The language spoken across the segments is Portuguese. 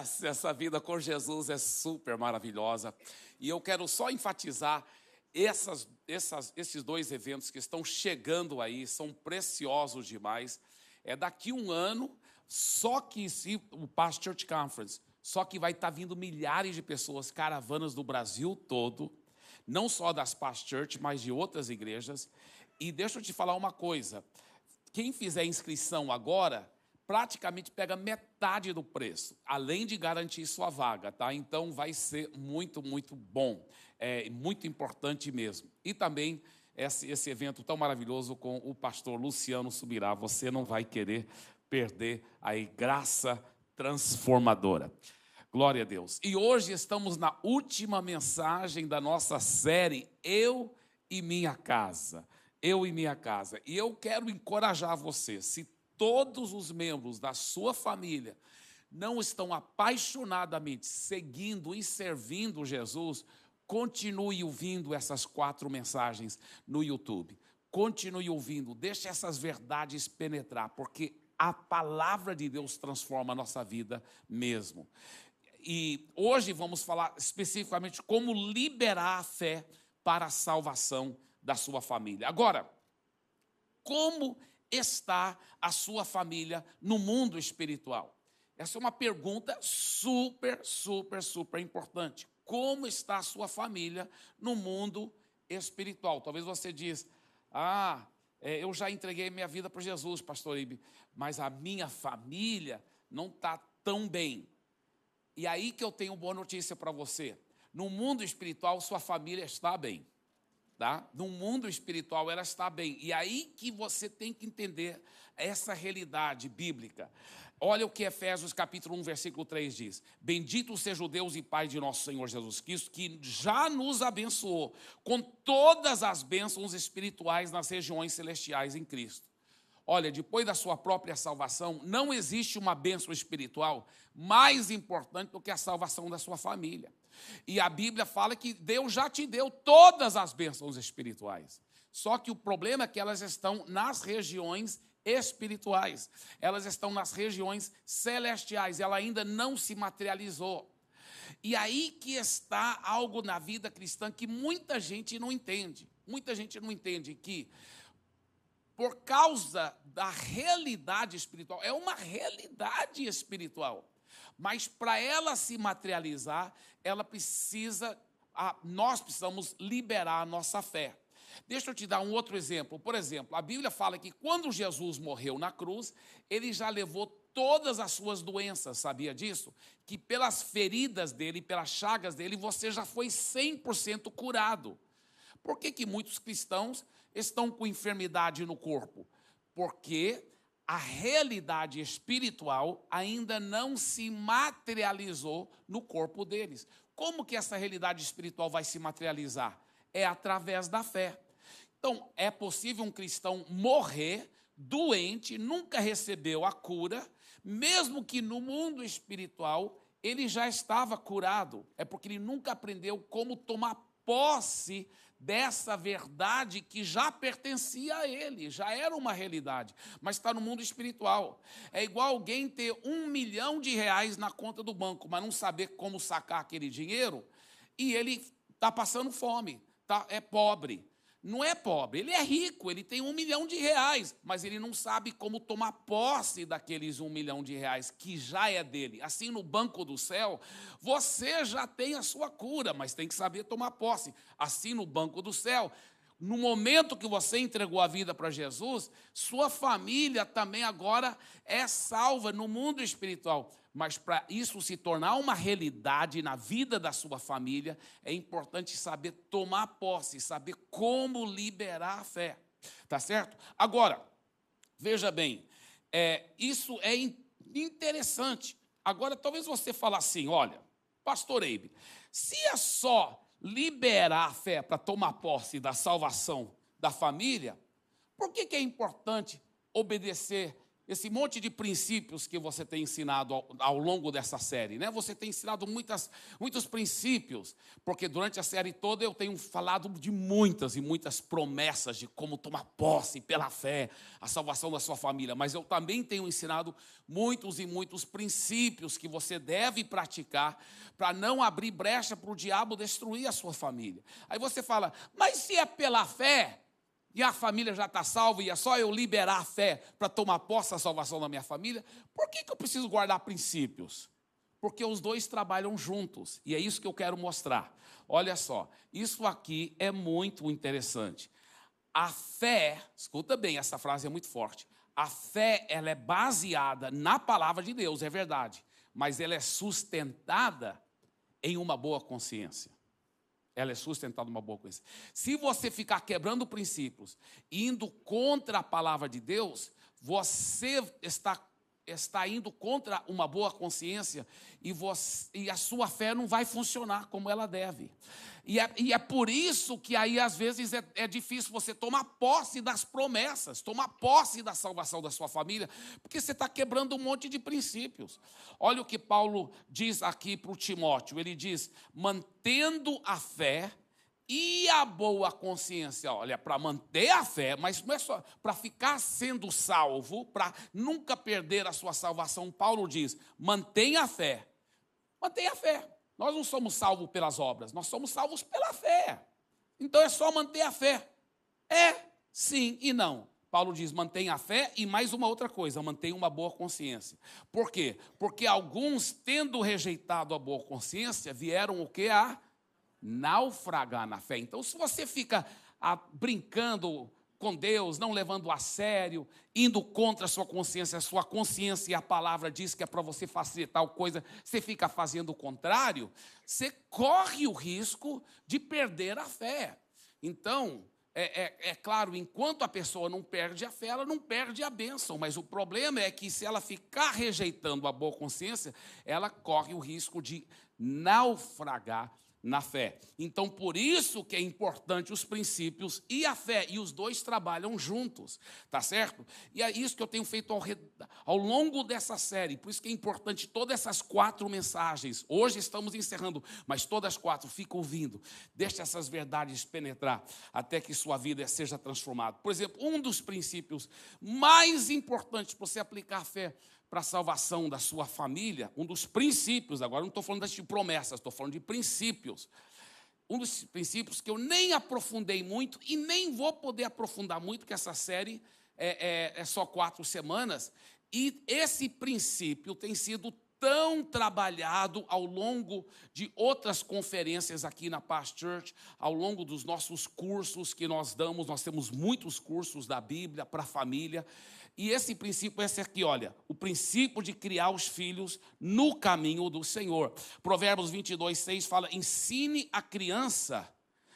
Yes, essa vida com Jesus é super maravilhosa. E eu quero só enfatizar essas, essas, esses dois eventos que estão chegando aí, são preciosos demais. É daqui um ano, só que se, o Past Church Conference, só que vai estar vindo milhares de pessoas, caravanas do Brasil todo, não só das Past Church, mas de outras igrejas. E deixa eu te falar uma coisa: quem fizer inscrição agora, praticamente pega metade do preço, além de garantir sua vaga, tá? Então vai ser muito, muito bom, é muito importante mesmo. E também esse, esse evento tão maravilhoso com o pastor Luciano Subirá, você não vai querer perder aí graça transformadora. Glória a Deus. E hoje estamos na última mensagem da nossa série Eu e minha casa. Eu e minha casa. E eu quero encorajar você, se todos os membros da sua família não estão apaixonadamente seguindo e servindo Jesus, continue ouvindo essas quatro mensagens no YouTube. Continue ouvindo, deixe essas verdades penetrar, porque a palavra de Deus transforma a nossa vida mesmo. E hoje vamos falar especificamente como liberar a fé para a salvação da sua família. Agora, como está a sua família no mundo espiritual? Essa é uma pergunta super, super, super importante. Como está a sua família no mundo espiritual? Talvez você diz, ah, é, eu já entreguei minha vida para Jesus, pastor Ibe, mas a minha família não está tão bem. E aí que eu tenho boa notícia para você. No mundo espiritual, sua família está bem tá? no mundo espiritual ela está bem. E aí que você tem que entender essa realidade bíblica. Olha o que Efésios capítulo 1, versículo 3 diz: Bendito seja o Deus e Pai de nosso Senhor Jesus Cristo, que já nos abençoou com todas as bênçãos espirituais nas regiões celestiais em Cristo. Olha, depois da sua própria salvação, não existe uma bênção espiritual mais importante do que a salvação da sua família. E a Bíblia fala que Deus já te deu todas as bênçãos espirituais. Só que o problema é que elas estão nas regiões espirituais, elas estão nas regiões celestiais, ela ainda não se materializou. E aí que está algo na vida cristã que muita gente não entende. Muita gente não entende que por causa da realidade espiritual, é uma realidade espiritual. Mas para ela se materializar, ela precisa, nós precisamos liberar a nossa fé. Deixa eu te dar um outro exemplo. Por exemplo, a Bíblia fala que quando Jesus morreu na cruz, ele já levou todas as suas doenças, sabia disso? Que pelas feridas dele, pelas chagas dele, você já foi 100% curado. Por que, que muitos cristãos estão com enfermidade no corpo? Porque a realidade espiritual ainda não se materializou no corpo deles. Como que essa realidade espiritual vai se materializar? É através da fé. Então, é possível um cristão morrer doente, nunca recebeu a cura, mesmo que no mundo espiritual ele já estava curado. É porque ele nunca aprendeu como tomar posse dessa verdade que já pertencia a ele, já era uma realidade, mas está no mundo espiritual. É igual alguém ter um milhão de reais na conta do banco, mas não saber como sacar aquele dinheiro, e ele está passando fome, tá, é pobre não é pobre, ele é rico, ele tem um milhão de reais, mas ele não sabe como tomar posse daqueles um milhão de reais que já é dele. Assim, no banco do céu, você já tem a sua cura, mas tem que saber tomar posse. Assim, no banco do céu, no momento que você entregou a vida para Jesus, sua família também agora é salva no mundo espiritual. Mas para isso se tornar uma realidade na vida da sua família, é importante saber tomar posse, saber como liberar a fé. Tá certo? Agora, veja bem, é, isso é interessante. Agora, talvez você fale assim: olha, pastor Eibe, se é só liberar a fé para tomar posse da salvação da família, por que, que é importante obedecer esse monte de princípios que você tem ensinado ao, ao, longo dessa série, né? Você tem ensinado muitas, muitos princípios, porque durante a série toda eu tenho falado de muitas e muitas promessas de como tomar posse pela fé, a salvação da sua família, mas eu também tenho ensinado muitos e muitos princípios que você deve praticar para não abrir brecha para o diabo destruir a sua família. Aí você fala, mas se é pela fé, e a família já está salva e é só eu liberar a fé para tomar posse da salvação da minha família, por que, que eu preciso guardar princípios? Porque os dois trabalham juntos e é isso que eu quero mostrar. Olha só, isso aqui é muito interessante. A fé, escuta bem, essa frase é muito forte. A fé, ela é baseada na palavra de Deus, é verdade, mas ela é sustentada em uma boa consciência ela é sustentada numa boa coisa. Se você ficar quebrando princípios, indo contra a palavra de Deus, você está, está indo contra uma boa consciência e, você, e a sua fé não vai funcionar como ela deve. E é, e é por isso que aí às vezes é, é difícil você tomar posse das promessas, tomar posse da salvação da sua família, porque você está quebrando um monte de princípios. Olha o que Paulo diz aqui para o Timóteo: ele diz, mantendo a fé e a boa consciência. Olha, para manter a fé, mas não é só para ficar sendo salvo, para nunca perder a sua salvação. Paulo diz: mantenha a fé. Mantenha a fé. Nós não somos salvos pelas obras, nós somos salvos pela fé. Então é só manter a fé. É, sim e não. Paulo diz: mantenha a fé e mais uma outra coisa, mantenha uma boa consciência. Por quê? Porque alguns, tendo rejeitado a boa consciência, vieram o que? A naufragar na fé. Então, se você fica ah, brincando com Deus, não levando a sério, indo contra a sua consciência, a sua consciência e a palavra diz que é para você fazer tal coisa, você fica fazendo o contrário, você corre o risco de perder a fé. Então, é, é, é, claro, enquanto a pessoa não perde a fé, ela não perde a bênção, mas o problema é que se ela ficar rejeitando a boa consciência, ela corre o risco de naufragar na fé. Então, por isso que é importante os princípios e a fé, e os dois trabalham juntos, tá certo? E é isso que eu tenho feito ao, ao, longo dessa série, por isso que é importante todas essas quatro mensagens. Hoje estamos encerrando, mas todas as quatro, fica ouvindo, deixe essas verdades penetrar até que sua vida seja transformada. Por exemplo, um dos princípios mais importantes para você aplicar a fé para a salvação da sua família, um dos princípios, agora não estou falando de promessas, estou falando de princípios. Um dos princípios que eu nem aprofundei muito e nem vou poder aprofundar muito, que essa série é, é, é só quatro semanas, e esse princípio tem sido tão trabalhado ao longo de outras conferências aqui na Past Church, ao longo dos nossos cursos que nós damos, nós temos muitos cursos da Bíblia para a família, e esse princípio é esse aqui, olha, o princípio de criar os filhos no caminho do Senhor. Provérbios 22, 6 fala: ensine a criança,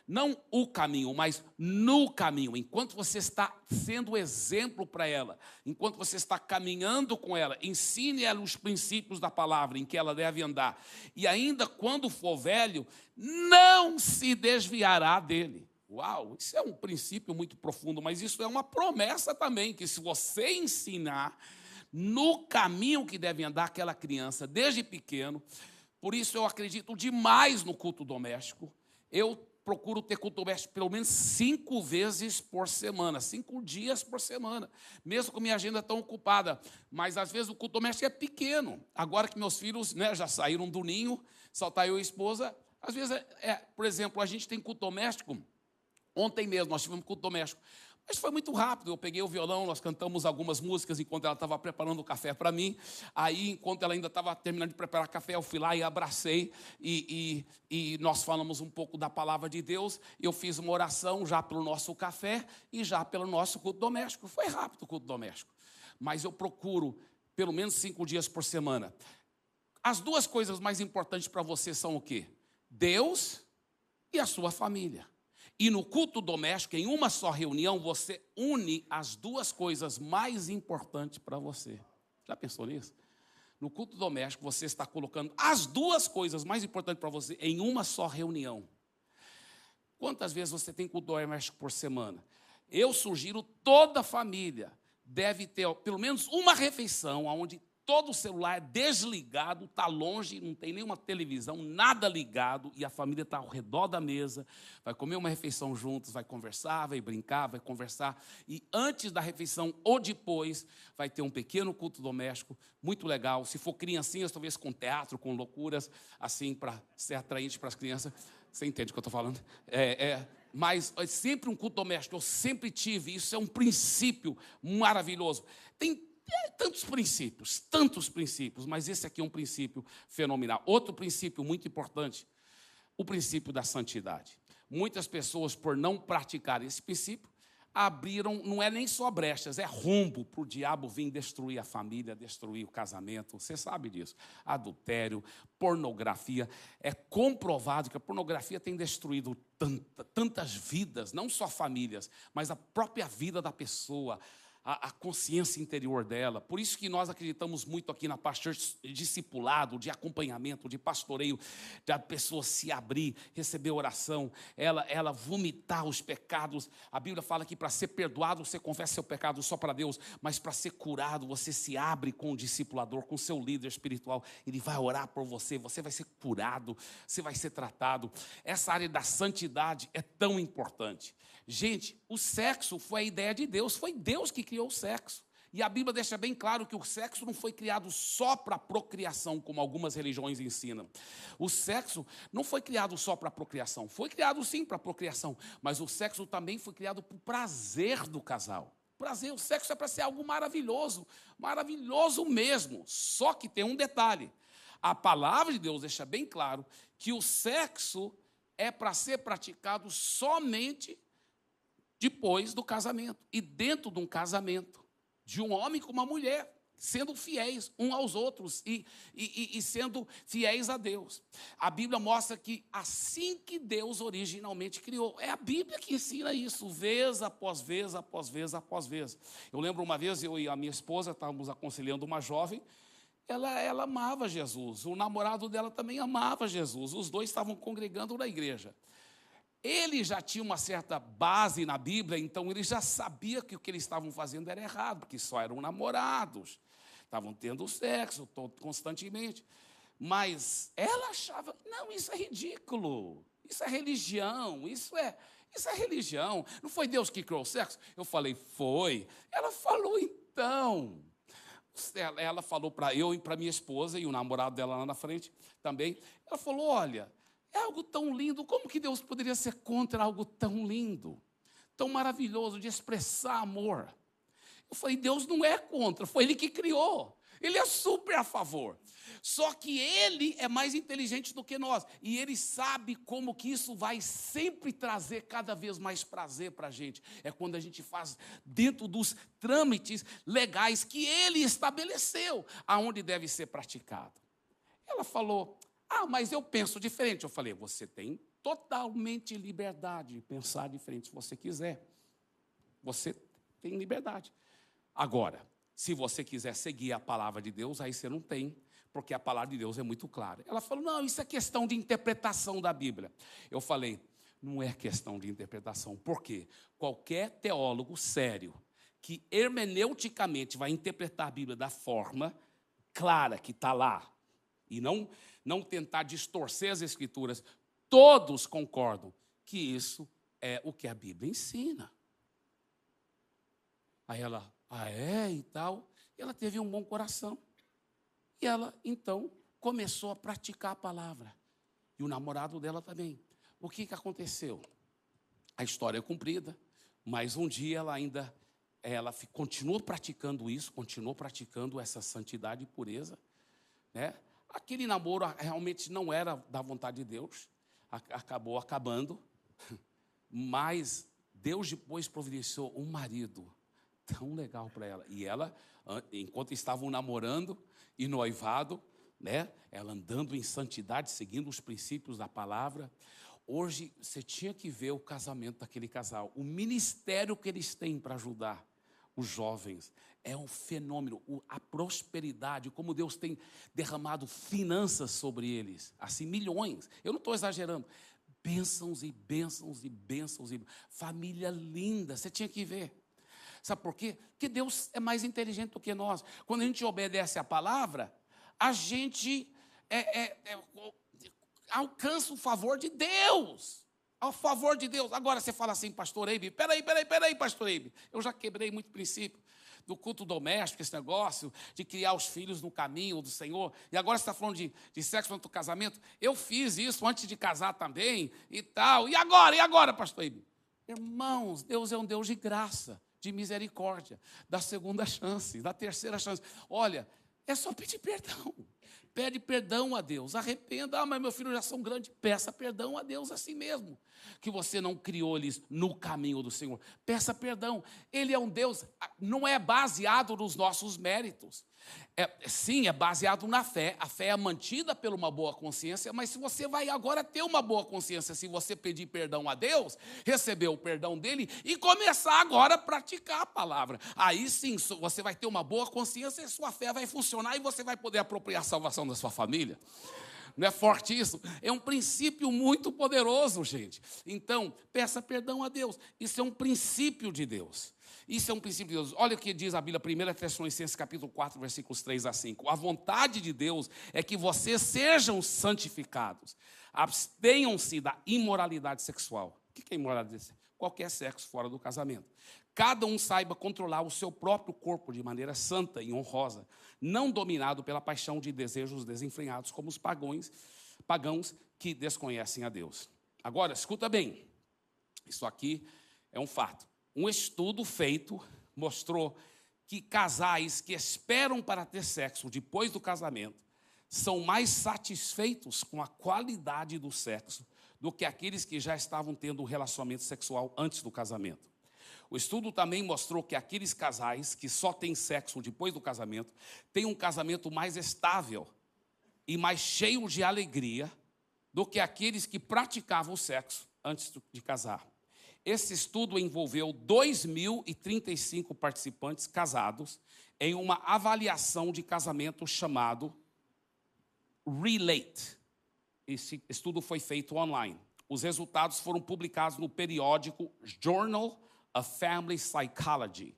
não o caminho, mas no caminho. Enquanto você está sendo exemplo para ela, enquanto você está caminhando com ela, ensine ela os princípios da palavra em que ela deve andar. E ainda quando for velho, não se desviará dele. Uau, isso é um princípio muito profundo, mas isso é uma promessa também, que se você ensinar no caminho que deve andar aquela criança desde pequeno, por isso eu acredito demais no culto doméstico. Eu procuro ter culto doméstico pelo menos cinco vezes por semana, cinco dias por semana, mesmo com minha agenda tão ocupada. Mas às vezes o culto doméstico é pequeno. Agora que meus filhos né, já saíram do ninho, só está eu e a esposa, às vezes, é, é, por exemplo, a gente tem culto doméstico Ontem mesmo nós tivemos culto doméstico. Mas foi muito rápido. Eu peguei o violão, nós cantamos algumas músicas enquanto ela estava preparando o café para mim. Aí, enquanto ela ainda estava terminando de preparar café, eu fui lá e abracei. E, e, e, nós falamos um pouco da palavra de Deus. Eu fiz uma oração já pelo nosso café e já pelo nosso culto doméstico. Foi rápido o culto doméstico. Mas eu procuro pelo menos cinco dias por semana. As duas coisas mais importantes para você são o quê? Deus e a sua família. E no culto doméstico, em uma só reunião, você une as duas coisas mais importantes para você. Já pensou nisso? No culto doméstico, você está colocando as duas coisas mais importantes para você em uma só reunião. Quantas vezes você tem culto doméstico por semana? Eu sugiro toda família deve ter pelo menos uma refeição onde todo o celular é desligado, está longe, não tem nenhuma televisão, nada ligado, e a família está ao redor da mesa, vai comer uma refeição juntos, vai conversar, vai brincar, vai conversar, e antes da refeição ou depois, vai ter um pequeno culto doméstico, muito legal. Se for criancinhas, talvez com teatro, com loucuras, assim, para ser atraente para as crianças. Você entende o que eu estou falando? É, é, mas é sempre um culto doméstico, eu sempre tive, isso é um princípio maravilhoso. Tem tantos princípios, tantos princípios, mas esse aqui é um princípio fenomenal. Outro princípio muito importante, o princípio da santidade. Muitas pessoas, por não praticar esse princípio, abriram, não é nem só brechas, é rumbo para o diabo vir destruir a família, destruir o casamento. Você sabe disso. Adultério, pornografia. É comprovado que a pornografia tem destruído tanta, tantas vidas, não só famílias, mas a própria vida da pessoa a, a, consciência interior dela. Por isso que nós acreditamos muito aqui na parte discipulado, de acompanhamento, de pastoreio, de a pessoa se abrir, receber oração, ela, ela vomitar os pecados. A Bíblia fala que para ser perdoado você confessa seu pecado só para Deus, mas para ser curado você se abre com o discipulador, com o seu líder espiritual. Ele vai orar por você, você vai ser curado, você vai ser tratado. Essa área da santidade é tão importante. Gente, o sexo foi a ideia de Deus, foi Deus que criou o sexo. E a Bíblia deixa bem claro que o sexo não foi criado só para procriação, como algumas religiões ensinam. O sexo não foi criado só para procriação, foi criado sim para procriação, mas o sexo também foi criado para o prazer do casal. Prazer, o sexo é para ser algo maravilhoso, maravilhoso mesmo. Só que tem um detalhe: a palavra de Deus deixa bem claro que o sexo é para ser praticado somente depois do casamento. E dentro de um casamento, de um homem com uma mulher, sendo fiéis um aos outros e, e, e, sendo fiéis a Deus. A Bíblia mostra que assim que Deus originalmente criou, é a Bíblia que ensina isso, vez após vez, após vez, após vez. Eu lembro uma vez, eu e a minha esposa estávamos aconselhando uma jovem, ela, ela amava Jesus, o namorado dela também amava Jesus, os dois estavam congregando na igreja. Ele já tinha uma certa base na Bíblia, então ele já sabia que o que eles estavam fazendo era errado, porque só eram namorados, estavam tendo sexo constantemente. Mas ela achava, não, isso é ridículo, isso é religião, isso é, isso é religião. Não foi Deus que criou o sexo? Eu falei, foi. Ela falou, então. Ela falou para eu e para minha esposa e o namorado dela lá na frente também. Ela falou: olha, é algo tão lindo. Como que Deus poderia ser contra algo tão lindo, tão maravilhoso de expressar amor? Eu falei, Deus não é contra, foi Ele que criou. Ele é super a favor. Só que ele é mais inteligente do que nós. E ele sabe como que isso vai sempre trazer cada vez mais prazer para a gente. É quando a gente faz dentro dos trâmites legais que ele estabeleceu, aonde deve ser praticado. Ela falou: ah, mas eu penso diferente. Eu falei, você tem totalmente liberdade de pensar diferente se você quiser. Você tem liberdade. Agora, se você quiser seguir a palavra de Deus, aí você não tem, porque a palavra de Deus é muito clara. Ela falou: não, isso é questão de interpretação da Bíblia. Eu falei: não é questão de interpretação, porque qualquer teólogo sério que hermeneuticamente vai interpretar a Bíblia da forma clara que está lá, e não não tentar distorcer as Escrituras, todos concordam que isso é o que a Bíblia ensina. Aí ela, ah, é e tal. E ela teve um bom coração. E ela, então, começou a praticar a palavra. E o namorado dela também. O que, que aconteceu? A história é cumprida, mas um dia ela ainda ela continuou praticando isso, continuou praticando essa santidade e pureza, né? Aquele namoro realmente não era da vontade de Deus, acabou acabando, mas Deus depois providenciou um marido tão legal para ela. E ela, enquanto estavam namorando e noivado, né, ela andando em santidade, seguindo os princípios da palavra. Hoje você tinha que ver o casamento daquele casal, o ministério que eles têm para ajudar os jovens. É um fenômeno, a prosperidade, como Deus tem derramado finanças sobre eles, assim, milhões. Eu não estou exagerando. Bênçãos e bênçãos e bênçãos e família linda, você tinha que ver. Sabe por quê? Porque Deus é mais inteligente do que nós. Quando a gente obedece a palavra, a gente é, é, é, alcança o favor de Deus. Ao favor de Deus. Agora você fala assim, pastor Eibe, peraí, peraí, peraí, pastor Eibe. Eu já quebrei muito princípio do culto doméstico, esse negócio de criar os filhos no caminho do Senhor. E agora você está falando de, de sexo do casamento. Eu fiz isso antes de casar também e tal. E agora? E agora, pastor Eibe? Irmãos, Deus é um Deus de graça, de misericórdia, da segunda chance, da terceira chance. Olha, é só pedir perdão. Pede perdão a Deus, arrependa. Ah, mas meu filho já são grandes. Peça perdão a Deus assim mesmo. Que você não criou eles no caminho do Senhor. Peça perdão. Ele é um Deus, não é baseado nos nossos méritos. É, sim, é baseado na fé. A fé é mantida por uma boa consciência, mas se você vai agora ter uma boa consciência, se você pedir perdão a Deus, receber o perdão dele e começar agora a praticar a palavra, aí sim você vai ter uma boa consciência e sua fé vai funcionar e você vai poder apropriar a salvação da sua família. Não é forte isso? É um princípio muito poderoso, gente. Então, peça perdão a Deus. Isso é um princípio de Deus. Isso é um princípio de Deus. Olha o que diz a Bíblia, 1 Tessalonicenses capítulo 4, versículos 3 a 5. A vontade de Deus é que vocês sejam santificados. Abstenham-se da imoralidade sexual. O que é imoralidade sexual? Qualquer sexo fora do casamento. Cada um saiba controlar o seu próprio corpo de maneira santa e honrosa, não dominado pela paixão de desejos desenfreados, como os pagões, pagãos que desconhecem a Deus. Agora, escuta bem. Isso aqui é um fato. Um estudo feito mostrou que casais que esperam para ter sexo depois do casamento são mais satisfeitos com a qualidade do sexo do que aqueles que já estavam tendo um relacionamento sexual antes do casamento. O estudo também mostrou que aqueles casais que só têm sexo depois do casamento têm um casamento mais estável e mais cheio de alegria do que aqueles que praticavam o sexo antes de casar. Esse estudo envolveu 2.035 participantes casados em uma avaliação de casamento chamado Relate. Esse estudo foi feito online. Os resultados foram publicados no periódico Journal of Family Psychology.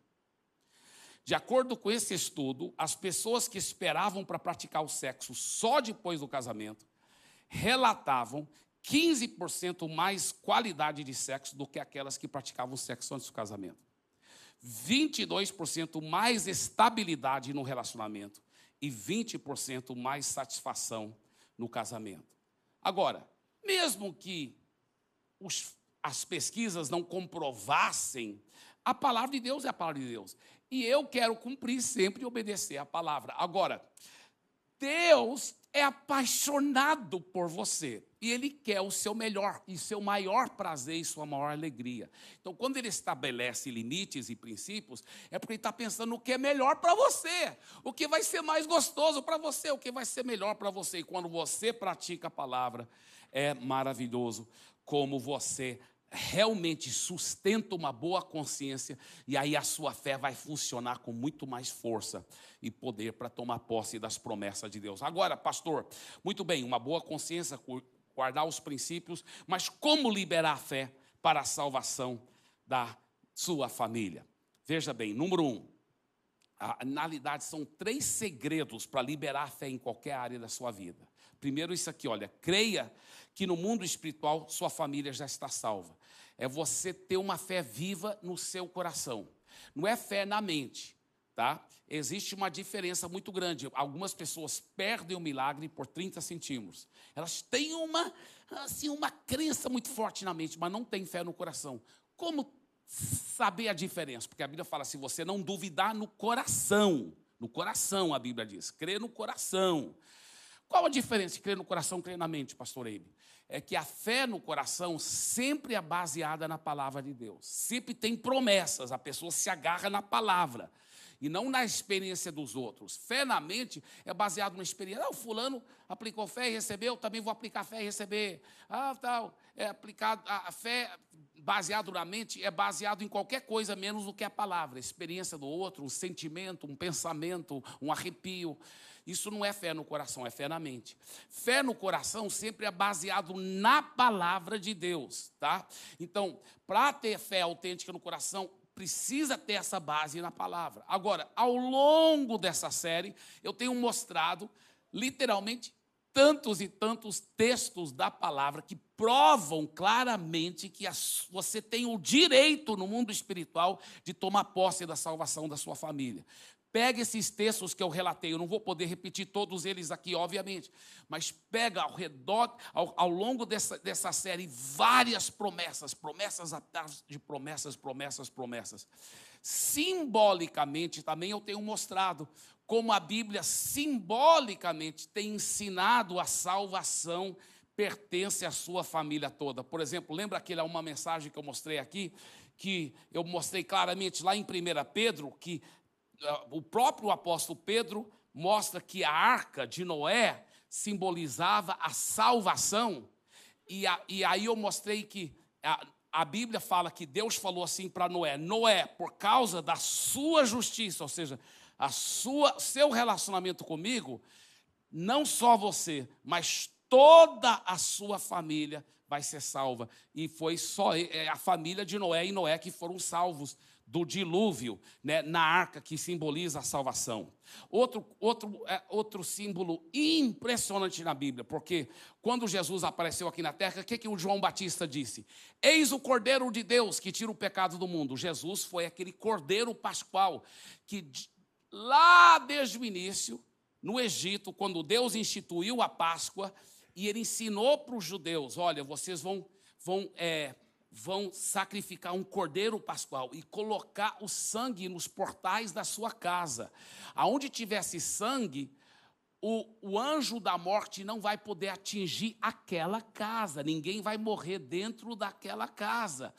De acordo com esse estudo, as pessoas que esperavam para praticar o sexo só depois do casamento relatavam 15% mais qualidade de sexo do que aquelas que praticavam sexo antes do casamento. 22% mais estabilidade no relacionamento e 20% mais satisfação no casamento. Agora, mesmo que os, as pesquisas não comprovassem, a palavra de Deus é a palavra de Deus. E eu quero cumprir sempre e obedecer a palavra. Agora, Deus é apaixonado por você e ele quer o seu melhor e seu maior prazer e sua maior alegria. Então, quando ele estabelece limites e princípios, é porque ele está pensando no que é melhor para você, o que vai ser mais gostoso para você, o que vai ser melhor para você. E quando você pratica a palavra, é maravilhoso como você realmente sustenta uma boa consciência e aí a sua fé vai funcionar com muito mais força e poder para tomar posse das promessas de Deus. Agora, pastor, muito bem, uma boa consciência, guardar os princípios, mas como liberar a fé para a salvação da sua família? Veja bem, número um, na realidade são três segredos para liberar a fé em qualquer área da sua vida. Primeiro, isso aqui, olha, creia que no mundo espiritual sua família já está salva. É você ter uma fé viva no seu coração. Não é fé na mente, tá? Existe uma diferença muito grande. Algumas pessoas perdem o milagre por 30 centímetros. Elas têm uma, assim, uma crença muito forte na mente, mas não têm fé no coração. Como saber a diferença? Porque a Bíblia fala: se você não duvidar no coração, no coração, a Bíblia diz, crê no coração. Qual a diferença de crer no coração e crer na mente, pastor Eibe? É que a fé no coração sempre é baseada na palavra de Deus. Sempre tem promessas, a pessoa se agarra na palavra e não na experiência dos outros. Fé na mente é baseado na experiência. Ah, o fulano aplicou fé e recebeu, também vou aplicar fé e receber. Ah, tal. É aplicado a fé baseado na mente é baseado em qualquer coisa menos do que a palavra, a experiência do outro, um sentimento, um pensamento, um arrepio. Isso não é fé no coração, é fé na mente. Fé no coração sempre é baseado na palavra de Deus, tá? Então, para ter fé autêntica no coração, precisa ter essa base na palavra. Agora, ao longo dessa série, eu tenho mostrado literalmente tantos e tantos textos da palavra que provam claramente que você tem o direito no mundo espiritual de tomar posse da salvação da sua família. Pega esses textos que eu relatei, eu não vou poder repetir todos eles aqui, obviamente, mas pega ao redor, ao, ao longo dessa, dessa série, várias promessas, promessas atrás de promessas, promessas, promessas. Simbolicamente também eu tenho mostrado como a Bíblia simbolicamente tem ensinado a salvação pertence à sua família toda. Por exemplo, lembra aquela uma mensagem que eu mostrei aqui, que eu mostrei claramente lá em 1 Pedro, que o próprio apóstolo Pedro mostra que a arca de Noé simbolizava a salvação, e, a, e aí eu mostrei que a, a Bíblia fala que Deus falou assim para Noé: Noé, por causa da sua justiça, ou seja, a sua, seu relacionamento comigo, não só você, mas toda a sua família vai ser salva. E foi só é, a família de Noé e Noé que foram salvos do dilúvio, né, na arca que simboliza a salvação. Outro, outro, é, outro símbolo impressionante na Bíblia, porque quando Jesus apareceu aqui na terra, o que, que o João Batista disse? Eis o Cordeiro de Deus que tira o pecado do mundo. Jesus foi aquele Cordeiro Pascual que lá desde o início, no Egito, quando Deus instituiu a Páscoa, e ele ensinou para os judeus: olha, vocês vão, vão, é, vão sacrificar um cordeiro pascual e colocar o sangue nos portais da sua casa. Aonde tivesse sangue, o, o, anjo da morte não vai poder atingir aquela casa, ninguém vai morrer dentro daquela casa.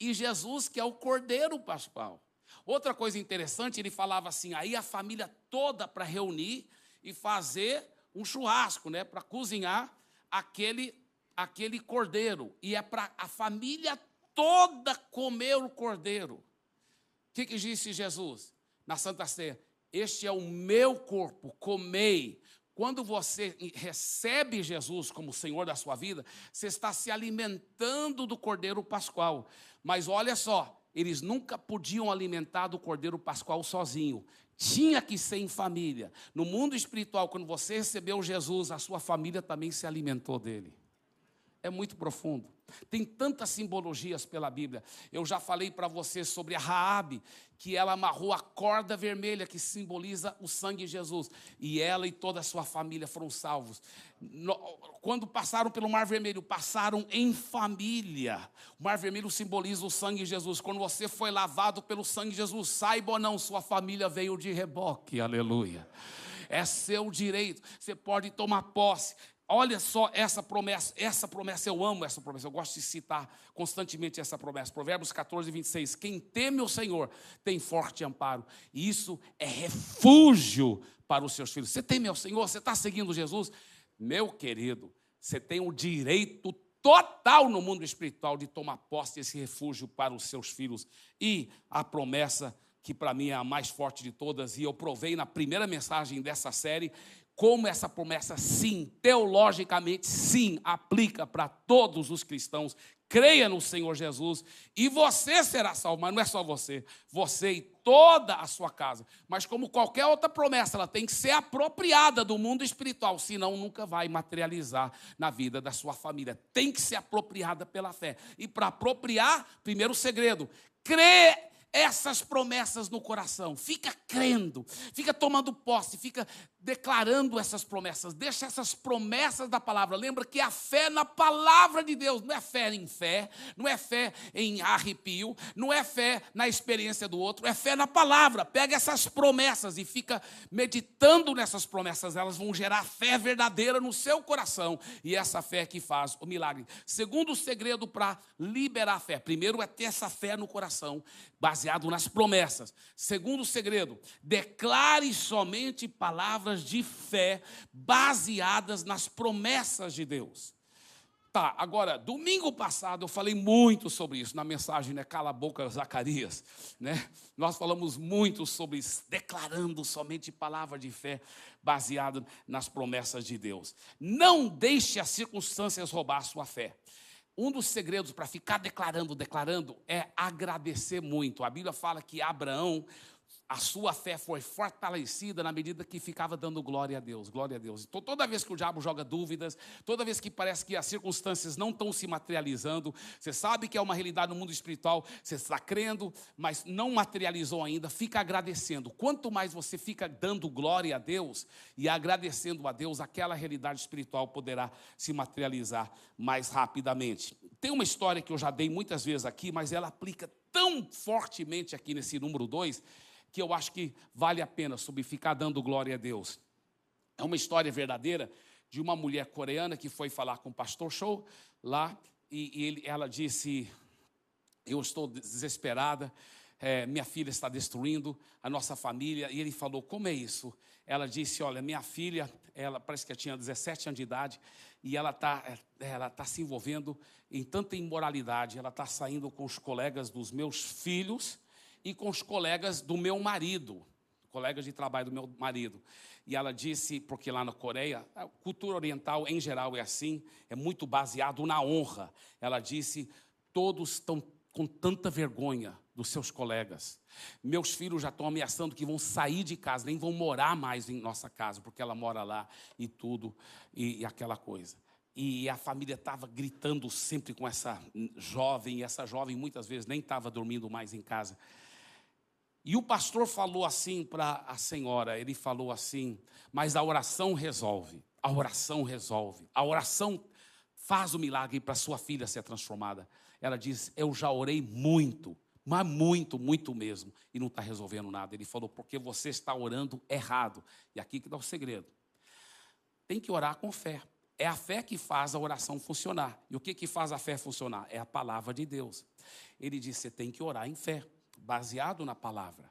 E Jesus, que é o cordeiro pascual. Outra coisa interessante, ele falava assim: aí a família toda para reunir e fazer um churrasco, né, para cozinhar aquele aquele cordeiro, e é para a família toda comer o cordeiro. O que, que disse Jesus na Santa Ceia? Este é o meu corpo, comei. Quando você recebe Jesus como Senhor da sua vida, você está se alimentando do cordeiro pascual. Mas olha só, eles nunca podiam alimentar do cordeiro pascual sozinho. Tinha que ser em família. No mundo espiritual, quando você recebeu Jesus, a sua família também se alimentou dele. É muito profundo. Tem tantas simbologias pela Bíblia. Eu já falei para você sobre a Raabe, que ela amarrou a corda vermelha que simboliza o sangue de Jesus, e ela e toda a sua família foram salvos. Quando passaram pelo Mar Vermelho, passaram em família. O Mar Vermelho simboliza o sangue de Jesus. Quando você foi lavado pelo sangue de Jesus, saiba ou não, sua família veio de reboque. Aleluia. É seu direito. Você pode tomar posse. Olha só essa promessa, essa promessa, eu amo essa promessa, eu gosto de citar constantemente essa promessa. Provérbios 14, 26. Quem teme o Senhor tem forte amparo, e isso é refúgio para os seus filhos. Você teme ao Senhor? Você está seguindo Jesus? Meu querido, você tem o direito total no mundo espiritual de tomar posse desse refúgio para os seus filhos. E a promessa que para mim é a mais forte de todas, e eu provei na primeira mensagem dessa série, como essa promessa, sim, teologicamente, sim, aplica para todos os cristãos. Creia no Senhor Jesus e você será salvo, mas não é só você, você e toda a sua casa. Mas, como qualquer outra promessa, ela tem que ser apropriada do mundo espiritual, senão nunca vai materializar na vida da sua família. Tem que ser apropriada pela fé. E para apropriar, primeiro segredo, crê essas promessas no coração, fica crendo, fica tomando posse, fica declarando essas promessas, deixa essas promessas da palavra. Lembra que a fé na palavra de Deus não é fé em fé, não é fé em arrepio, não é fé na experiência do outro, é fé na palavra. Pega essas promessas e fica meditando nessas promessas, elas vão gerar fé verdadeira no seu coração, e essa fé que faz o milagre. Segundo segredo para liberar a fé, primeiro é ter essa fé no coração, baseado nas promessas. Segundo segredo, declare somente palavras de fé baseadas nas promessas de Deus. Tá, agora, domingo passado eu falei muito sobre isso na mensagem, né? Cala a boca, Zacarias, né? Nós falamos muito sobre isso, declarando somente palavra de fé baseada nas promessas de Deus. Não deixe as circunstâncias roubar a sua fé. Um dos segredos para ficar declarando, declarando, é agradecer muito. A Bíblia fala que Abraão a sua fé foi fortalecida na medida que ficava dando glória a Deus, glória a Deus. Então, toda vez que o diabo joga dúvidas, toda vez que parece que as circunstâncias não estão se materializando, você sabe que é uma realidade no mundo espiritual, você está crendo, mas não materializou ainda, fica agradecendo. Quanto mais você fica dando glória a Deus e agradecendo a Deus, aquela realidade espiritual poderá se materializar mais rapidamente. Tem uma história que eu já dei muitas vezes aqui, mas ela aplica tão fortemente aqui nesse número 2 que eu acho que vale a pena sobre ficar dando glória a Deus. É uma história verdadeira de uma mulher coreana que foi falar com o pastor Show lá e, e ele, ela disse: Eu estou desesperada, é, minha filha está destruindo a nossa família. E ele falou: Como é isso? Ela disse: Olha, minha filha, ela parece que tinha 17 anos de idade e ela está ela tá se envolvendo em tanta imoralidade, ela está saindo com os colegas dos meus filhos e com os colegas do meu marido, colegas de trabalho do meu marido. E ela disse, porque lá na Coreia, a cultura oriental em geral é assim, é muito baseado na honra. Ela disse: todos estão com tanta vergonha dos seus colegas. Meus filhos já estão ameaçando que vão sair de casa, nem vão morar mais em nossa casa, porque ela mora lá e tudo, e, e aquela coisa. E a família estava gritando sempre com essa jovem, e essa jovem muitas vezes nem estava dormindo mais em casa. E o pastor falou assim para a senhora, ele falou assim: "Mas a oração resolve. A oração resolve. A oração faz o milagre para sua filha ser transformada." Ela diz: "Eu já orei muito, mas muito, muito mesmo, e não está resolvendo nada." Ele falou: "Porque você está orando errado." E aqui que dá o segredo. Tem que orar com fé. É a fé que faz a oração funcionar. E o que, que faz a fé funcionar? É a palavra de Deus. Ele disse: você tem que orar em fé baseado na palavra.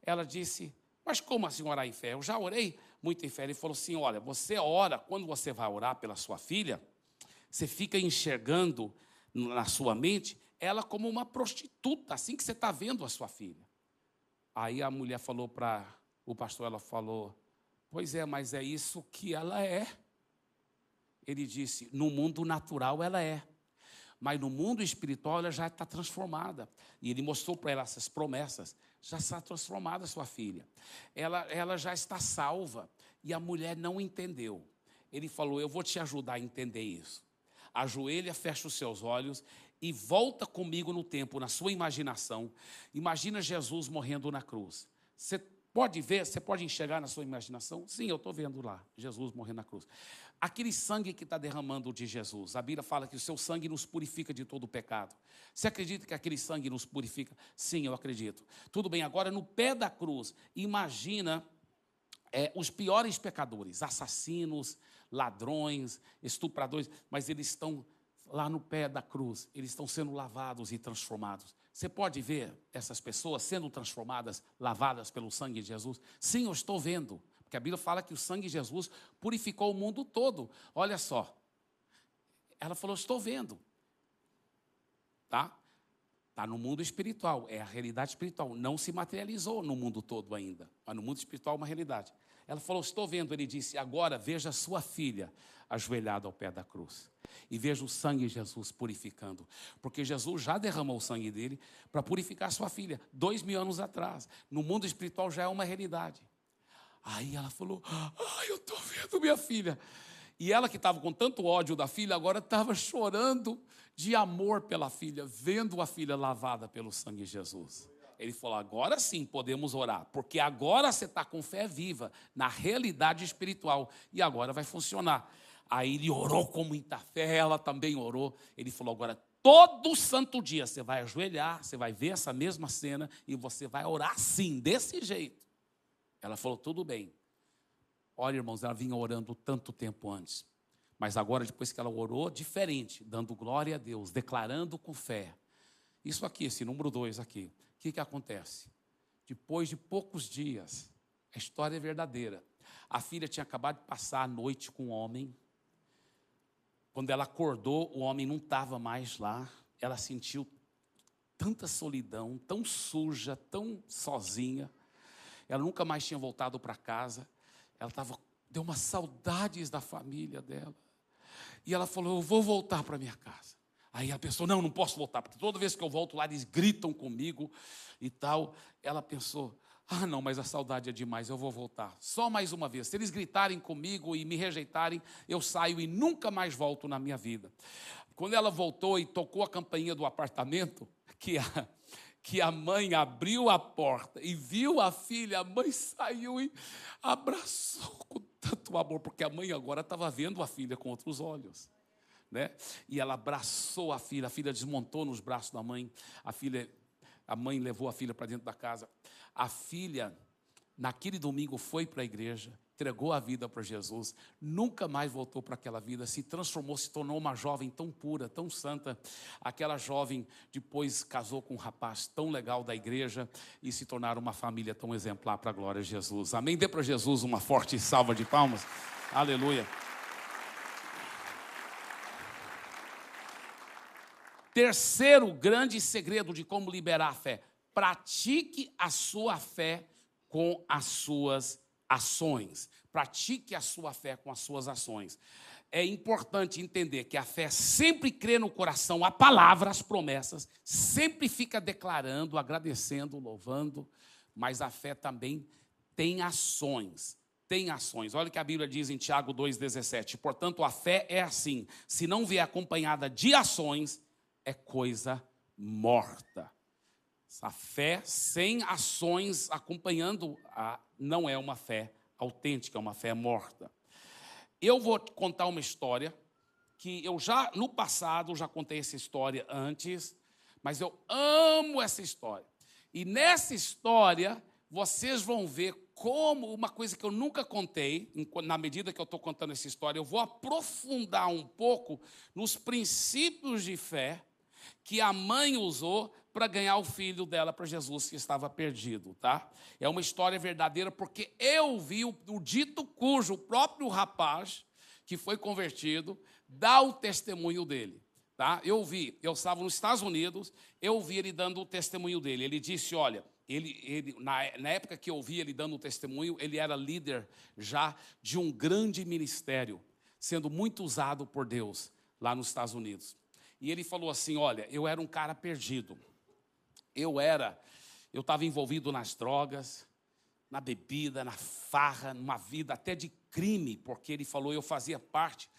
Ela disse: Mas como assim orar em fé? Eu já orei muito em fé. Ele falou assim: Olha, você ora, quando você vai orar pela sua filha, você fica enxergando na sua mente ela como uma prostituta, assim que você está vendo a sua filha. Aí a mulher falou para o pastor: Ela falou, Pois é, mas é isso que ela é. Ele disse: No mundo natural ela é mas no mundo espiritual ela já está transformada. E ele mostrou para ela essas promessas. Já está transformada sua filha. Ela, ela já está salva. E a mulher não entendeu. Ele falou: Eu vou te ajudar a entender isso. Ajoelha, fecha os seus olhos e volta comigo no tempo, na sua imaginação. Imagina Jesus morrendo na cruz. Você pode ver, você pode enxergar na sua imaginação? Sim, eu estou vendo lá, Jesus morrendo na cruz aquele sangue que está derramando de Jesus. A Bíblia fala que o seu sangue nos purifica de todo o pecado. Você acredita que aquele sangue nos purifica? Sim, eu acredito. Tudo bem, agora no pé da cruz, imagina é, os piores pecadores, assassinos, ladrões, estupradores, mas eles estão lá no pé da cruz, eles estão sendo lavados e transformados. Você pode ver essas pessoas sendo transformadas, lavadas pelo sangue de Jesus? Sim, eu estou vendo. Porque a Bíblia fala que o sangue de Jesus purificou o mundo todo. Olha só. Ela falou: Estou vendo. Tá? Está no mundo espiritual, é a realidade espiritual. Não se materializou no mundo todo ainda, mas no mundo espiritual é uma realidade. Ela falou: Estou vendo. Ele disse: Agora veja sua filha ajoelhada ao pé da cruz. E veja o sangue de Jesus purificando. Porque Jesus já derramou o sangue dele para purificar sua filha, dois mil anos atrás. No mundo espiritual já é uma realidade. Aí ela falou: Ai, eu estou vendo minha filha. E ela que estava com tanto ódio da filha, agora estava chorando de amor pela filha, vendo a filha lavada pelo sangue de Jesus. Ele falou: agora sim podemos orar, porque agora você está com fé viva na realidade espiritual e agora vai funcionar. Aí ele orou com muita fé, ela também orou. Ele falou: agora todo santo dia você vai ajoelhar, você vai ver essa mesma cena e você vai orar assim, desse jeito. Ela falou: tudo bem. Olha, irmãos, ela vinha orando tanto tempo antes. Mas agora, depois que ela orou, diferente, dando glória a Deus, declarando com fé. Isso aqui, esse número dois aqui. O que, que acontece? Depois de poucos dias, a história é verdadeira. A filha tinha acabado de passar a noite com o homem. Quando ela acordou, o homem não estava mais lá. Ela sentiu tanta solidão, tão suja, tão sozinha. Ela nunca mais tinha voltado para casa. Ela estava, deu umas saudades da família dela. E ela falou: Eu vou voltar para minha casa. Aí a pessoa, não, não posso voltar, porque toda vez que eu volto lá, eles gritam comigo e tal. Ela pensou, ah, não, mas a saudade é demais, eu vou voltar. Só mais uma vez. Se eles gritarem comigo e me rejeitarem, eu saio e nunca mais volto na minha vida. Quando ela voltou e tocou a campainha do apartamento, que a, que a mãe abriu a porta e viu a filha, a mãe saiu e abraçou com tanto amor, porque a mãe agora estava vendo a filha com outros olhos né? E ela abraçou a filha, a filha desmontou nos braços da mãe, a filha, a mãe levou a filha para dentro da casa. A filha, naquele domingo, foi para a igreja, entregou a vida para Jesus, nunca mais voltou para aquela vida, se transformou, se tornou uma jovem tão pura, tão santa. Aquela jovem depois casou com um rapaz tão legal da igreja e se tornaram uma família tão exemplar para a glória de Jesus. Amém? Dê para Jesus uma forte salva de palmas. Aleluia. Terceiro grande segredo de como liberar a fé: pratique a sua fé com as suas ações. Pratique a sua fé com as suas ações. É importante entender que a fé sempre crê no coração a palavra, as promessas, sempre fica declarando, agradecendo, louvando, mas a fé também tem ações. Tem ações. Olha o que a Bíblia diz em Tiago 2,17. Portanto, a fé é assim: se não vier acompanhada de ações, é coisa morta. A fé sem ações acompanhando a, não é uma fé autêntica, é uma fé morta. Eu vou contar uma história que eu já no passado já contei essa história antes, mas eu amo essa história. E nessa história vocês vão ver como uma coisa que eu nunca contei, na medida que eu estou contando essa história, eu vou aprofundar um pouco nos princípios de fé que a mãe usou para ganhar o filho dela para Jesus que estava perdido, tá? É uma história verdadeira porque eu vi o, o dito cujo próprio rapaz que foi convertido dá o testemunho dele, tá? Eu vi, eu estava nos Estados Unidos, eu vi ele dando o testemunho dele. Ele disse, olha, ele, ele na, na época que eu vi ele dando o testemunho, ele era líder já de um grande ministério, sendo muito usado por Deus lá nos Estados Unidos. E ele falou assim: Olha, eu era um cara perdido. Eu era, eu estava envolvido nas drogas, na bebida, na farra, numa vida até de crime, porque ele falou: eu fazia parte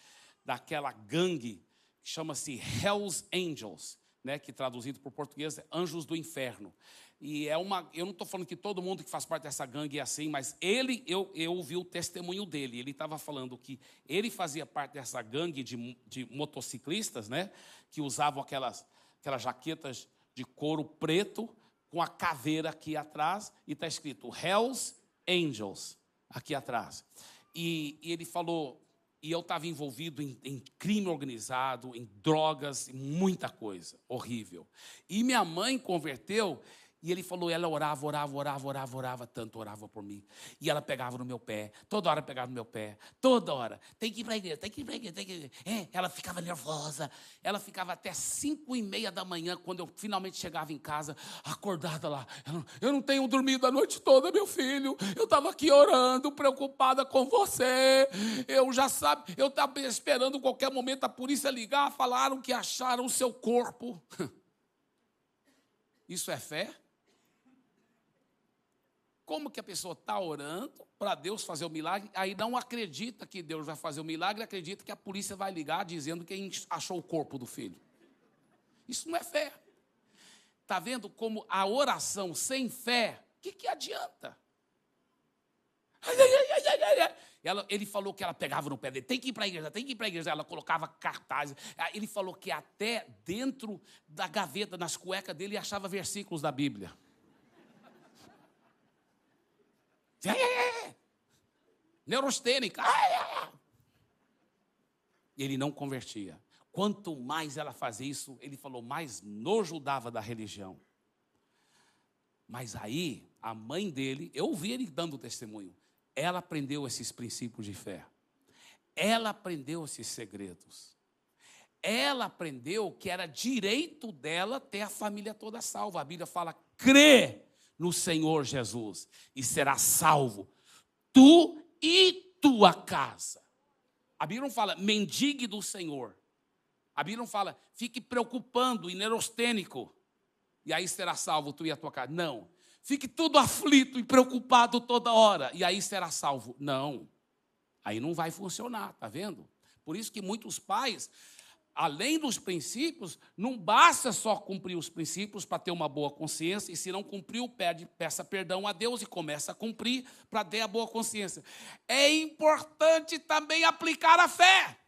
daquela gangue que chama-se Hells Angels, né, que traduzido para o português é Anjos do Inferno. E é uma, eu não estou falando que todo mundo que faz parte dessa gangue é assim, mas ele, eu, eu ouvi o testemunho dele. Ele estava falando que ele fazia parte dessa gangue de, de motociclistas, né? Que usavam aquelas, aquelas jaquetas de couro preto com a caveira aqui atrás e está escrito Hells Angels aqui atrás. E, e ele falou, e eu estava envolvido em, em, crime organizado, em drogas, muita coisa horrível. E minha mãe converteu e ele falou, ela orava, orava, orava, orava, orava tanto, orava por mim. E ela pegava no meu pé, toda hora pegava no meu pé, toda hora. Tem que ir para a igreja, tem que ir para a igreja, tem que ir. É, ela ficava nervosa, ela ficava até cinco e meia da manhã, quando eu finalmente chegava em casa, acordada lá. Eu não tenho dormido a noite toda, meu filho. Eu estava aqui orando, preocupada com você. Eu já sabe, eu estava esperando qualquer momento a polícia ligar, falaram que acharam o seu corpo. Isso é fé? Como que a pessoa está orando para Deus fazer o milagre, aí não acredita que Deus vai fazer o milagre, acredita que a polícia vai ligar dizendo que achou o corpo do filho. Isso não é fé. Está vendo como a oração sem fé, o que, que adianta? Ela, ele falou que ela pegava no pé dele, tem que ir para a igreja, tem que ir para a igreja. Ela colocava cartazes. Ele falou que até dentro da gaveta, nas cuecas dele, achava versículos da Bíblia. Neurostênica. E ele não convertia. Quanto mais ela fazia isso, ele falou, mais nojo dava da religião. Mas aí, a mãe dele, eu ouvi ele dando testemunho, ela aprendeu esses princípios de fé. Ela aprendeu esses segredos. Ela aprendeu que era direito dela ter a família toda salva. A Bíblia fala: crê no Senhor Jesus e será salvo, tu e tua casa. A Bíblia não fala mendigue do Senhor. A Bíblia não fala, fique preocupando e neurostênico, e aí será salvo tu e a tua casa. Não. Fique tudo aflito e preocupado toda hora, e aí será salvo. Não. Aí não vai funcionar, tá vendo? Por isso que muitos pais, além dos princípios, não basta só cumprir os princípios para ter uma boa consciência, e se não cumpriu, pede, peça perdão a Deus e começa a cumprir para ter a boa consciência. É importante também aplicar a fé.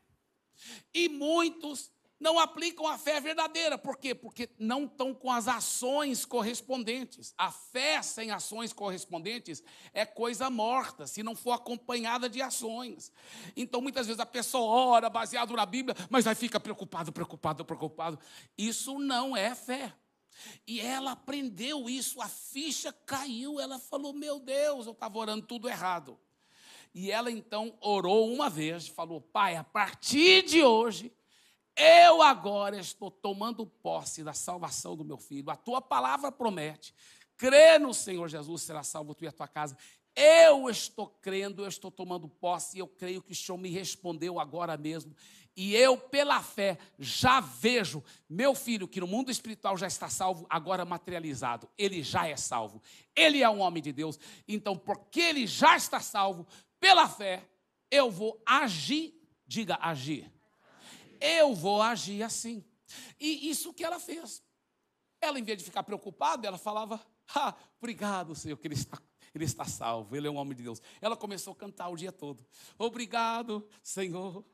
E muitos não aplicam a fé verdadeira. Por quê? Porque não estão com as ações correspondentes. A fé sem ações correspondentes é coisa morta, se não for acompanhada de ações. Então, muitas vezes a pessoa ora baseado na Bíblia, mas aí fica preocupado, preocupado, preocupado. Isso não é fé. E ela aprendeu isso, a ficha caiu, ela falou: Meu Deus, eu estava orando tudo errado. E ela então orou uma vez, falou: Pai, a partir de hoje, eu agora estou tomando posse da salvação do meu filho. A tua palavra promete. Crê no Senhor Jesus, será salvo tu e a tua casa. Eu estou crendo, eu estou tomando posse e eu creio que o Senhor me respondeu agora mesmo. E eu, pela fé, já vejo meu filho, que no mundo espiritual já está salvo, agora materializado. Ele já é salvo. Ele é um homem de Deus. Então, porque ele já está salvo, pela fé, eu vou agir. Diga agir eu vou agir assim. E isso que ela fez. Ela, em vez de ficar preocupada, ela falava: ah, obrigado, Senhor, que ele está, ele está salvo, ele é um homem de Deus. Ela começou a cantar o dia todo: Obrigado, Senhor,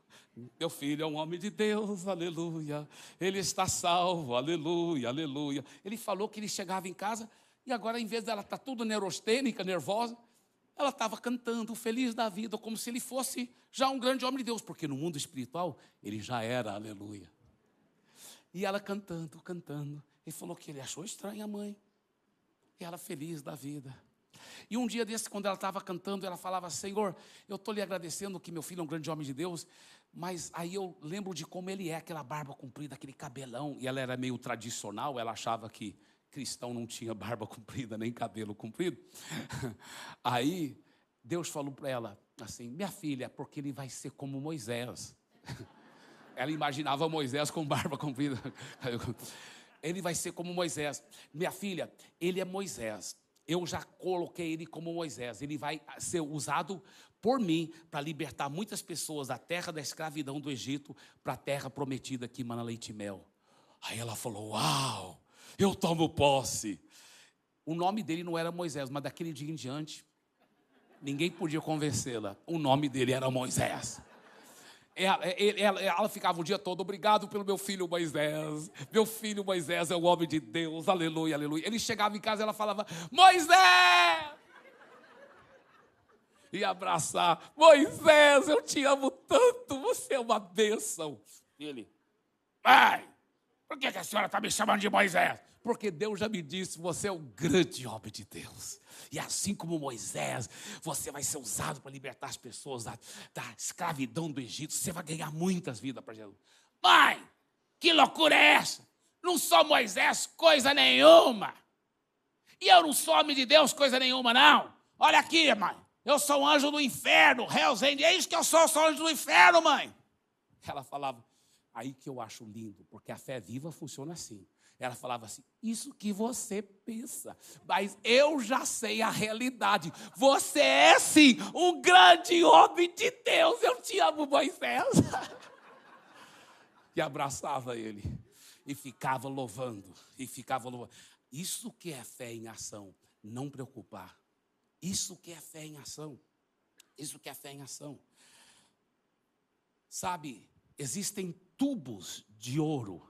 meu filho é um homem de Deus, aleluia. Ele está salvo, aleluia, aleluia. Ele falou que ele chegava em casa e agora, em vez dela estar tá tudo neurostênica, nervosa, ela estava cantando, feliz da vida, como se ele fosse já um grande homem de Deus, porque no mundo espiritual ele já era, aleluia. E ela cantando, cantando. Ele falou que ele achou estranha a mãe. E ela feliz da vida. E um dia desse, quando ela estava cantando, ela falava: Senhor, eu estou lhe agradecendo que meu filho é um grande homem de Deus, mas aí eu lembro de como ele é, aquela barba comprida, aquele cabelão. E ela era meio tradicional, ela achava que cristão não tinha barba comprida nem cabelo comprido. Aí Deus falou para ela assim: Minha filha, porque ele vai ser como Moisés. Ela imaginava Moisés com barba comprida. Ele vai ser como Moisés. Minha filha, ele é Moisés. Eu já coloquei ele como Moisés. Ele vai ser usado por mim para libertar muitas pessoas da terra da escravidão do Egito para a terra prometida que mana leite e mel. Aí ela falou: Uau! Eu tomo posse. O nome dele não era Moisés, mas daquele dia em diante, ninguém podia convencê-la. O nome dele era Moisés. Ela, ela, ela, ficava o dia todo, obrigado pelo meu filho Moisés. Meu filho Moisés é o homem de Deus, aleluia, aleluia. Ele chegava em casa e ela falava: Moisés! E abraçar: Moisés, eu te amo tanto, você é uma bênção. E ele: Pai, por que, a senhora está me chamando de Moisés? Porque Deus já me disse: você é o grande homem de Deus. E assim como Moisés, você vai ser usado para libertar as pessoas da, da escravidão do Egito. Você vai ganhar muitas vidas para Jesus. Mãe, que loucura é essa? Não sou Moisés, coisa nenhuma. E eu não sou homem de Deus, coisa nenhuma, não. Olha aqui, mãe. Eu sou um anjo do inferno, Hells É isso que eu sou, eu sou anjo do inferno, mãe. Ela falava, Aí que eu acho lindo, porque a fé viva funciona assim. Ela falava assim: Isso que você pensa, mas eu já sei a realidade. Você é sim um grande homem de Deus. Eu te amo, Moisés. e abraçava ele e ficava louvando, e ficava louvando. Isso que é fé em ação, não preocupar. Isso que é fé em ação. Isso que é fé em ação. Sabe, existem tubos de ouro,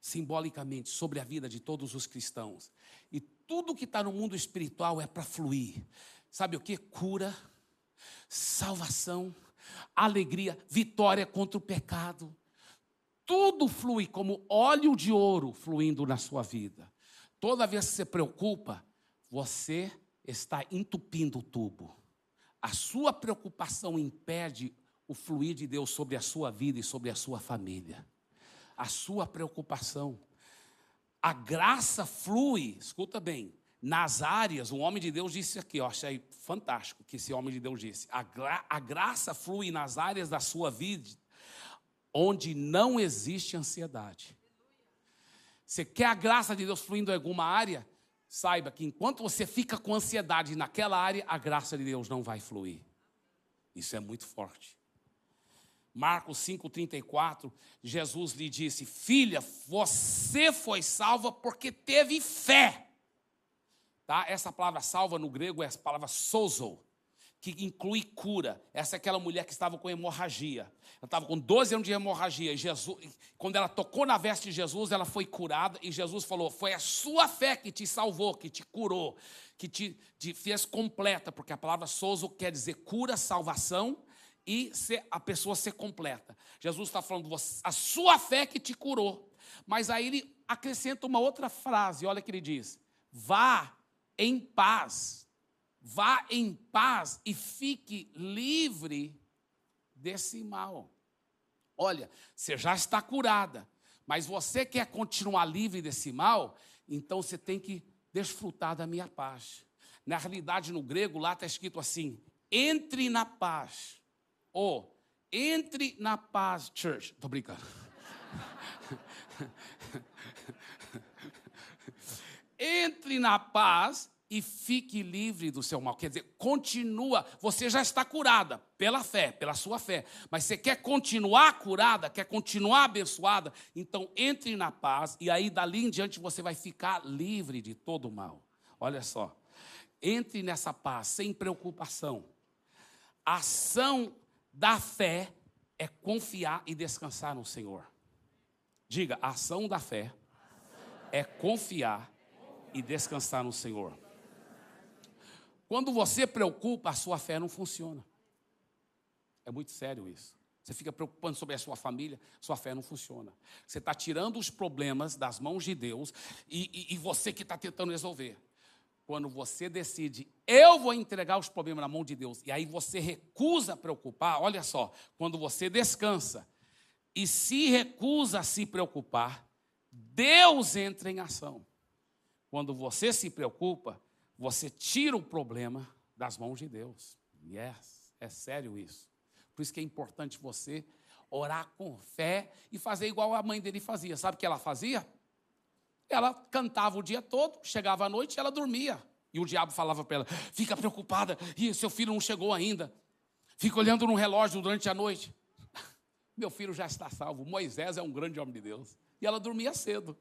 simbolicamente, sobre a vida de todos os cristãos. E tudo que está no mundo espiritual é para fluir. Sabe o que? Cura, salvação, alegria, vitória contra o pecado. Tudo flui como óleo de ouro fluindo na sua vida. Toda vez que você preocupa, você está entupindo o tubo. A sua preocupação impede o fluir de Deus sobre a sua vida e sobre a sua família. A sua preocupação. A graça flui, escuta bem, nas áreas, um homem de Deus disse aqui, eu achei fantástico que esse homem de Deus disse. A, gra, a graça flui nas áreas da sua vida onde não existe ansiedade. Você quer a graça de Deus fluindo em alguma área? Saiba que enquanto você fica com ansiedade naquela área, a graça de Deus não vai fluir. Isso é muito forte. Marcos 5,34, Jesus lhe disse: Filha, você foi salva porque teve fé. Tá? Essa palavra salva no grego é a palavra sozo, que inclui cura. Essa é aquela mulher que estava com hemorragia. Ela estava com 12 anos de hemorragia. Jesus, quando ela tocou na veste de Jesus, ela foi curada. E Jesus falou: Foi a sua fé que te salvou, que te curou, que te, te fez completa. Porque a palavra sozo quer dizer cura, salvação e ser, a pessoa ser completa. Jesus está falando, a sua fé que te curou. Mas aí ele acrescenta uma outra frase, olha que ele diz: vá em paz, vá em paz e fique livre desse mal. Olha, você já está curada, mas você quer continuar livre desse mal, então você tem que desfrutar da minha paz. Na realidade, no grego, lá está escrito assim: entre na paz. Ou entre na paz, church. Estou brincando. entre na paz e fique livre do seu mal. Quer dizer, continua. Você já está curada pela fé, pela sua fé. Mas você quer continuar curada, quer continuar abençoada, então entre na paz e aí dali em diante você vai ficar livre de todo o mal. Olha só. Entre nessa paz sem preocupação. Ação da fé é confiar e descansar no Senhor. Diga, a ação da fé é confiar e descansar no Senhor. Quando você preocupa, a sua fé não funciona. É muito sério isso. Você fica preocupando sobre a sua família, sua fé não funciona. Você está tirando os problemas das mãos de Deus e, e, e você que está tentando resolver. Quando você decide, eu vou entregar os problemas na mão de Deus, e aí você recusa preocupar, olha só, quando você descansa e se recusa a se preocupar, Deus entra em ação. Quando você se preocupa, você tira o problema das mãos de Deus. Yes, é sério isso. Por isso que é importante você orar com fé e fazer igual a mãe dele fazia. Sabe o que ela fazia? Ela cantava o dia todo, chegava à noite e ela dormia. E o diabo falava para ela: fica preocupada, e seu filho não chegou ainda. Fica olhando no relógio durante a noite. Meu filho já está salvo. Moisés é um grande homem de Deus. E ela dormia cedo.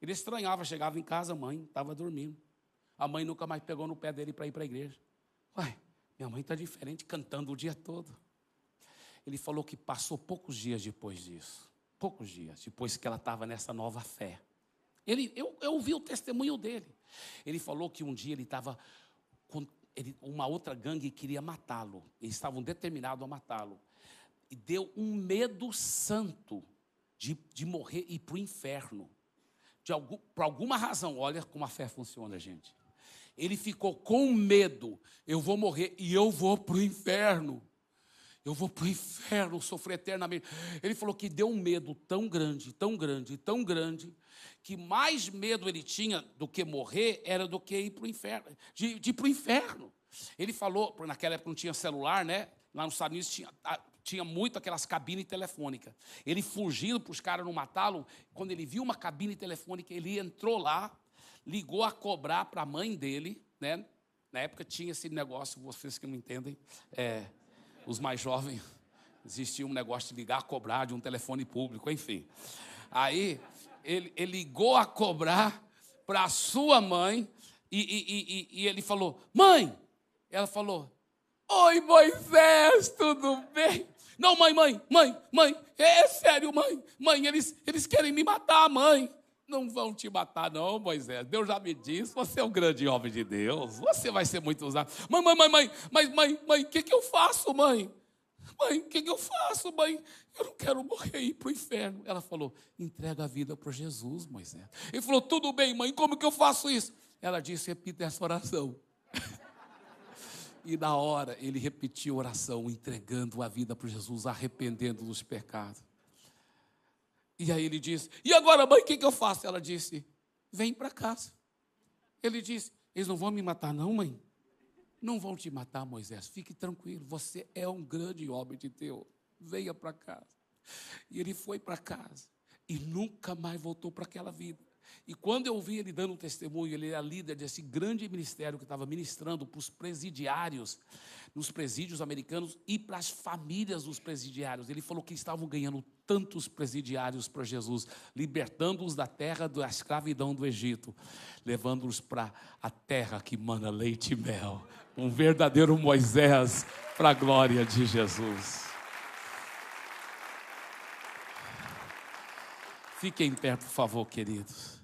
Ele estranhava, chegava em casa, a mãe estava dormindo. A mãe nunca mais pegou no pé dele para ir para a igreja. Uai, minha mãe está diferente, cantando o dia todo. Ele falou que passou poucos dias depois disso. Poucos dias, depois que ela estava nessa nova fé. Ele, eu, eu ouvi o testemunho dele. Ele falou que um dia ele estava com ele, uma outra gangue queria matá-lo. Eles estavam determinados a matá-lo. E deu um medo santo de, de morrer e ir para o inferno. De algum, por alguma razão, olha como a fé funciona, gente. Ele ficou com medo. Eu vou morrer e eu vou para o inferno. Eu vou para o inferno, sofrer eternamente. Ele falou que deu um medo tão grande, tão grande, tão grande, que mais medo ele tinha do que morrer era do que ir para o inferno, de, de ir para o inferno. Ele falou, naquela época não tinha celular, né? Lá nos Estados Unidos tinha, tinha muito aquelas cabines telefônicas. Ele fugindo para os caras não matá-lo, quando ele viu uma cabine telefônica, ele entrou lá, ligou a cobrar para a mãe dele, né? Na época tinha esse negócio, vocês que não entendem, é, os mais jovens, existia um negócio de ligar a cobrar de um telefone público, enfim. Aí ele, ele ligou a cobrar para a sua mãe e, e, e, e ele falou: Mãe! Ela falou: Oi, Moisés, tudo bem? Não, mãe, mãe, mãe, mãe, é, sério, mãe, mãe, eles, eles querem me matar, mãe. Não vão te matar, não, Moisés. Deus já me disse, você é um grande homem de Deus. Você vai ser muito usado. Mãe, mãe, mãe, mãe, mãe, mãe, mãe, o que, que eu faço, mãe? Mãe, o que, que eu faço, mãe? Eu não quero morrer e ir para o inferno. Ela falou: entrega a vida para Jesus, Moisés. Ele falou: tudo bem, mãe, como que eu faço isso? Ela disse: repita essa oração. e na hora ele repetiu a oração, entregando a vida para Jesus, arrependendo dos pecados. E aí ele disse: E agora, mãe, o que, que eu faço? Ela disse: Vem para casa. Ele disse: Eles não vão me matar, não, mãe? Não vão te matar, Moisés. Fique tranquilo. Você é um grande homem de Deus. Venha para casa. E ele foi para casa e nunca mais voltou para aquela vida. E quando eu vi ele dando um testemunho, ele era líder desse grande ministério que estava ministrando para os presidiários, nos presídios americanos e para as famílias dos presidiários. Ele falou que estavam ganhando tantos presidiários para Jesus, libertando-os da terra da escravidão do Egito, levando-os para a terra que mana leite e mel. Um verdadeiro Moisés para a glória de Jesus. Fiquem em pé, por favor, queridos.